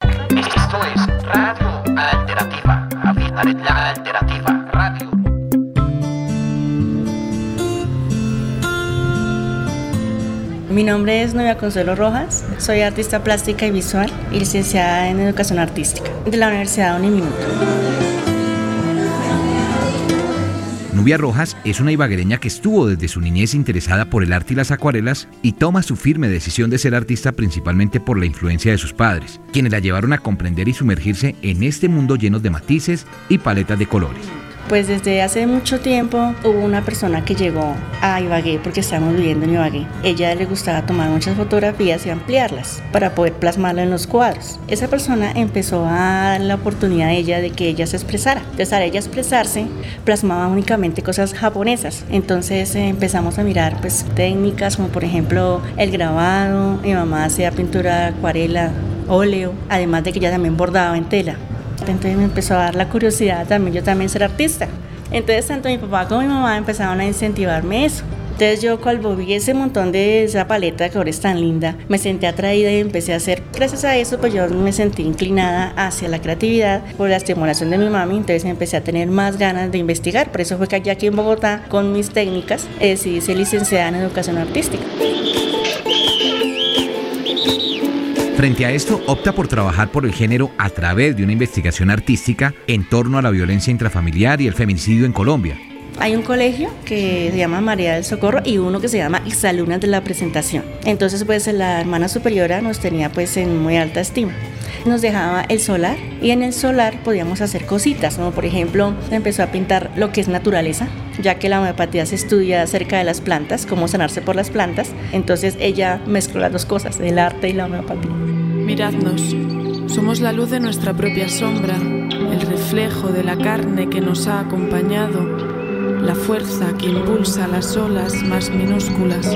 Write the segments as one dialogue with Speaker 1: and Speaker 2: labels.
Speaker 1: Esto es Radio Alternativa. La Alternativa Radio.
Speaker 2: Mi nombre es Novia Consuelo Rojas, soy artista plástica y visual y licenciada en Educación Artística de la Universidad Uniminuto.
Speaker 3: Nubia Rojas es una ibaguereña que estuvo desde su niñez interesada por el arte y las acuarelas y toma su firme decisión de ser artista principalmente por la influencia de sus padres, quienes la llevaron a comprender y sumergirse en este mundo lleno de matices y paletas de colores.
Speaker 2: Pues desde hace mucho tiempo hubo una persona que llegó a Ibagué porque estábamos viviendo en Ibagué. Ella le gustaba tomar muchas fotografías y ampliarlas para poder plasmarlo en los cuadros. Esa persona empezó a dar la oportunidad a ella de que ella se expresara. Entonces al ella expresarse plasmaba únicamente cosas japonesas. Entonces eh, empezamos a mirar pues técnicas como por ejemplo el grabado. Mi mamá hacía pintura acuarela, óleo, además de que ella también bordaba en tela. Entonces me empezó a dar la curiosidad también yo también ser artista. Entonces tanto mi papá como mi mamá empezaron a incentivarme eso. Entonces yo cuando vi ese montón de esa paleta que ahora es tan linda, me sentí atraída y empecé a hacer. Gracias a eso pues yo me sentí inclinada hacia la creatividad por la estimulación de mi mami, entonces empecé a tener más ganas de investigar. Por eso fue que aquí en Bogotá con mis técnicas decidí ser licenciada en educación artística.
Speaker 3: Frente a esto, opta por trabajar por el género a través de una investigación artística en torno a la violencia intrafamiliar y el feminicidio en Colombia.
Speaker 2: Hay un colegio que se llama María del Socorro y uno que se llama Exalumnas de la Presentación. Entonces, pues la hermana superiora nos tenía pues en muy alta estima nos dejaba el solar y en el solar podíamos hacer cositas, como por ejemplo empezó a pintar lo que es naturaleza, ya que la homeopatía se estudia acerca de las plantas, cómo sanarse por las plantas, entonces ella mezcló las dos cosas, el arte y la homeopatía.
Speaker 4: Miradnos, somos la luz de nuestra propia sombra, el reflejo de la carne que nos ha acompañado, la fuerza que impulsa las olas más minúsculas.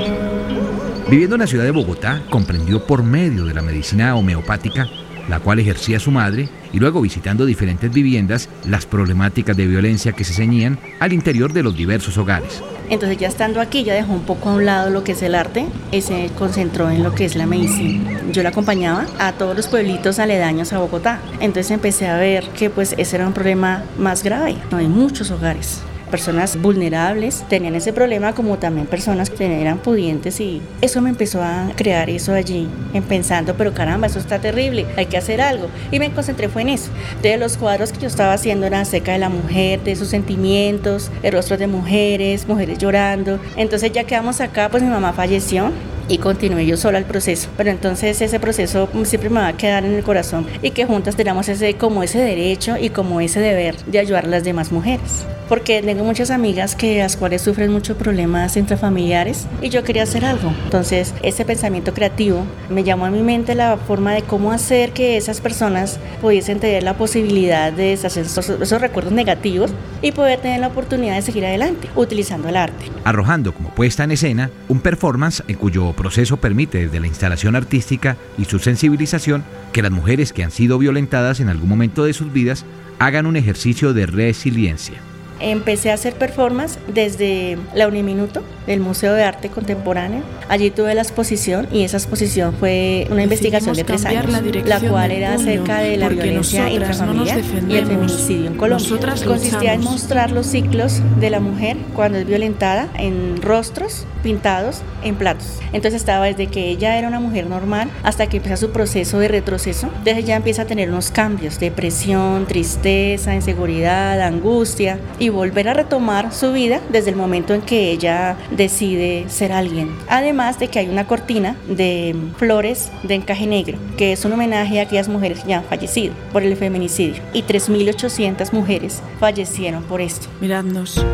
Speaker 3: Viviendo en la ciudad de Bogotá, comprendió por medio de la medicina homeopática la cual ejercía su madre, y luego visitando diferentes viviendas, las problemáticas de violencia que se ceñían al interior de los diversos hogares.
Speaker 2: Entonces ya estando aquí ya dejó un poco a un lado lo que es el arte y se concentró en lo que es la medicina. Yo la acompañaba a todos los pueblitos aledaños a Bogotá. Entonces empecé a ver que pues ese era un problema más grave. No hay muchos hogares personas vulnerables tenían ese problema como también personas que eran pudientes y eso me empezó a crear eso allí en pensando pero caramba eso está terrible hay que hacer algo y me concentré fue en eso. De los cuadros que yo estaba haciendo eran acerca de la mujer de sus sentimientos el rostro de mujeres mujeres llorando. Entonces ya quedamos acá pues mi mamá falleció y continué yo sola el proceso. Pero entonces ese proceso siempre me va a quedar en el corazón y que juntas tenemos ese como ese derecho y como ese deber de ayudar a las demás mujeres. Porque tengo muchas amigas que las cuales sufren muchos problemas intrafamiliares y yo quería hacer algo. Entonces ese pensamiento creativo me llamó a mi mente la forma de cómo hacer que esas personas pudiesen tener la posibilidad de deshacer esos, esos recuerdos negativos y poder tener la oportunidad de seguir adelante utilizando el arte.
Speaker 3: Arrojando como puesta en escena un performance en cuyo proceso permite desde la instalación artística y su sensibilización que las mujeres que han sido violentadas en algún momento de sus vidas hagan un ejercicio de resiliencia.
Speaker 2: Empecé a hacer performance desde la Uniminuto, del Museo de Arte Contemporáneo. Allí tuve la exposición y esa exposición fue una investigación de tres años, la, cual era acerca de la violencia intrafamiliar y el feminicidio en Colombia. Consistía en mostrar los ciclos de la mujer cuando es violentada en rostros pintados en platos. Entonces estaba desde que ella era una mujer normal hasta que empieza su proceso de retroceso. Entonces ella empieza a tener unos cambios, depresión, tristeza, inseguridad, angustia y volver a retomar su vida desde el momento en que ella decide ser alguien. Además de que hay una cortina de flores de encaje negro, que es un homenaje a aquellas mujeres que ya han fallecido por el feminicidio. Y 3.800 mujeres fallecieron por esto.
Speaker 4: Miradnos,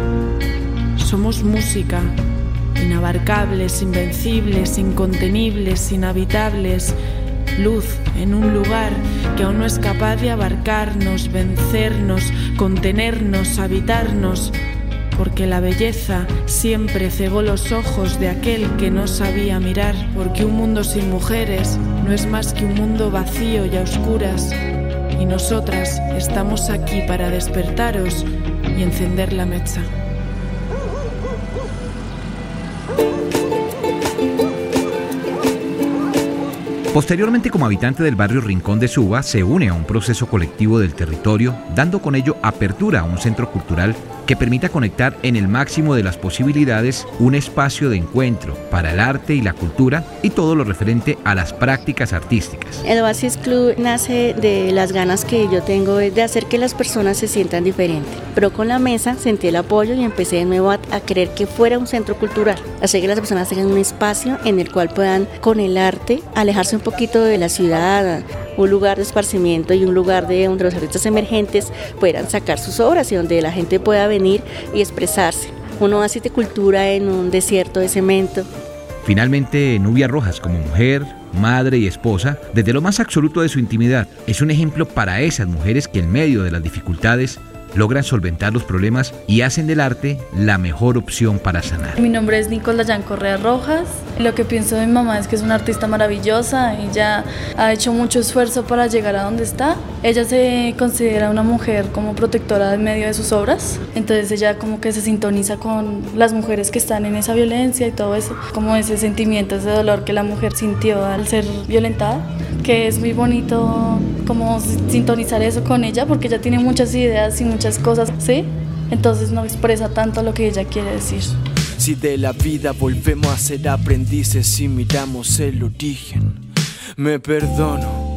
Speaker 4: somos música, inabarcables, invencibles, incontenibles, inhabitables. Luz en un lugar que aún no es capaz de abarcarnos, vencernos, contenernos, habitarnos, porque la belleza siempre cegó los ojos de aquel que no sabía mirar, porque un mundo sin mujeres no es más que un mundo vacío y a oscuras, y nosotras estamos aquí para despertaros y encender la mecha.
Speaker 3: Posteriormente, como habitante del barrio Rincón de Suba, se une a un proceso colectivo del territorio, dando con ello apertura a un centro cultural que permita conectar en el máximo de las posibilidades un espacio de encuentro para el arte y la cultura y todo lo referente a las prácticas artísticas.
Speaker 2: El Oasis Club nace de las ganas que yo tengo de hacer que las personas se sientan diferentes, pero con la mesa sentí el apoyo y empecé de nuevo a, creer que fuera un centro cultural, hacer que las personas tengan un espacio en el cual puedan con el arte alejarse un poquito de la ciudad, un lugar de esparcimiento y un lugar de donde los artistas emergentes puedan sacar sus obras y donde la gente pueda venir y expresarse. Uno hace de cultura en un desierto de cemento.
Speaker 3: Finalmente, Nubia Rojas, como mujer, madre y esposa, desde lo más absoluto de su intimidad, es un ejemplo para esas mujeres que en medio de las dificultades logran solventar los problemas y hacen del arte la mejor opción para sanar.
Speaker 5: Mi nombre es Nicolás Jan Correa Rojas. Lo que pienso de mi mamá es que es una artista maravillosa. Ella ha hecho mucho esfuerzo para llegar a donde está. Ella se considera una mujer como protectora en medio de sus obras. Entonces ella como que se sintoniza con las mujeres que están en esa violencia y todo eso. Como ese sentimiento, ese dolor que la mujer sintió al ser violentada. Que es muy bonito como sintonizar eso con ella porque ella tiene muchas ideas y muchas cosas, ¿sí? Entonces no expresa tanto lo que ella quiere decir.
Speaker 6: Si de la vida volvemos a ser aprendices y miramos el origen, me perdono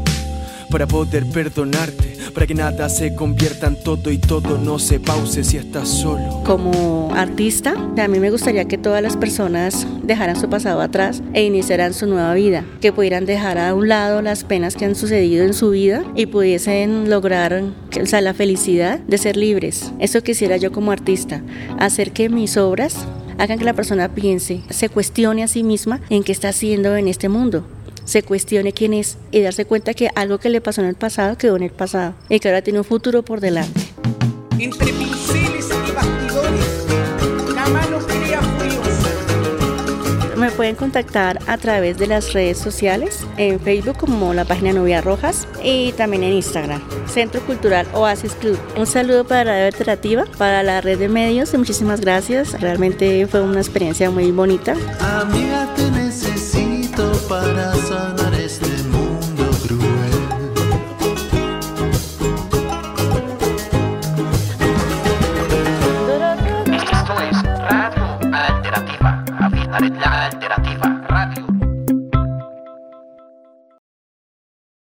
Speaker 6: para poder perdonarte para que nada se convierta en todo y todo no se pause si estás solo.
Speaker 2: Como artista, a mí me gustaría que todas las personas dejaran su pasado atrás e iniciaran su nueva vida, que pudieran dejar a un lado las penas que han sucedido en su vida y pudiesen lograr o sea, la felicidad de ser libres. Eso quisiera yo como artista, hacer que mis obras hagan que la persona piense, se cuestione a sí misma en qué está haciendo en este mundo se cuestione quién es y darse cuenta que algo que le pasó en el pasado quedó en el pasado y que ahora tiene un futuro por delante. Entre pinceles y bastidores, la mano crea Me pueden contactar a través de las redes sociales, en Facebook como la página Novia Rojas y también en Instagram, Centro Cultural Oasis Club. Un saludo para la Alternativa, para la red de medios y muchísimas gracias. Realmente fue una experiencia muy bonita.
Speaker 7: Amiga, para sanar.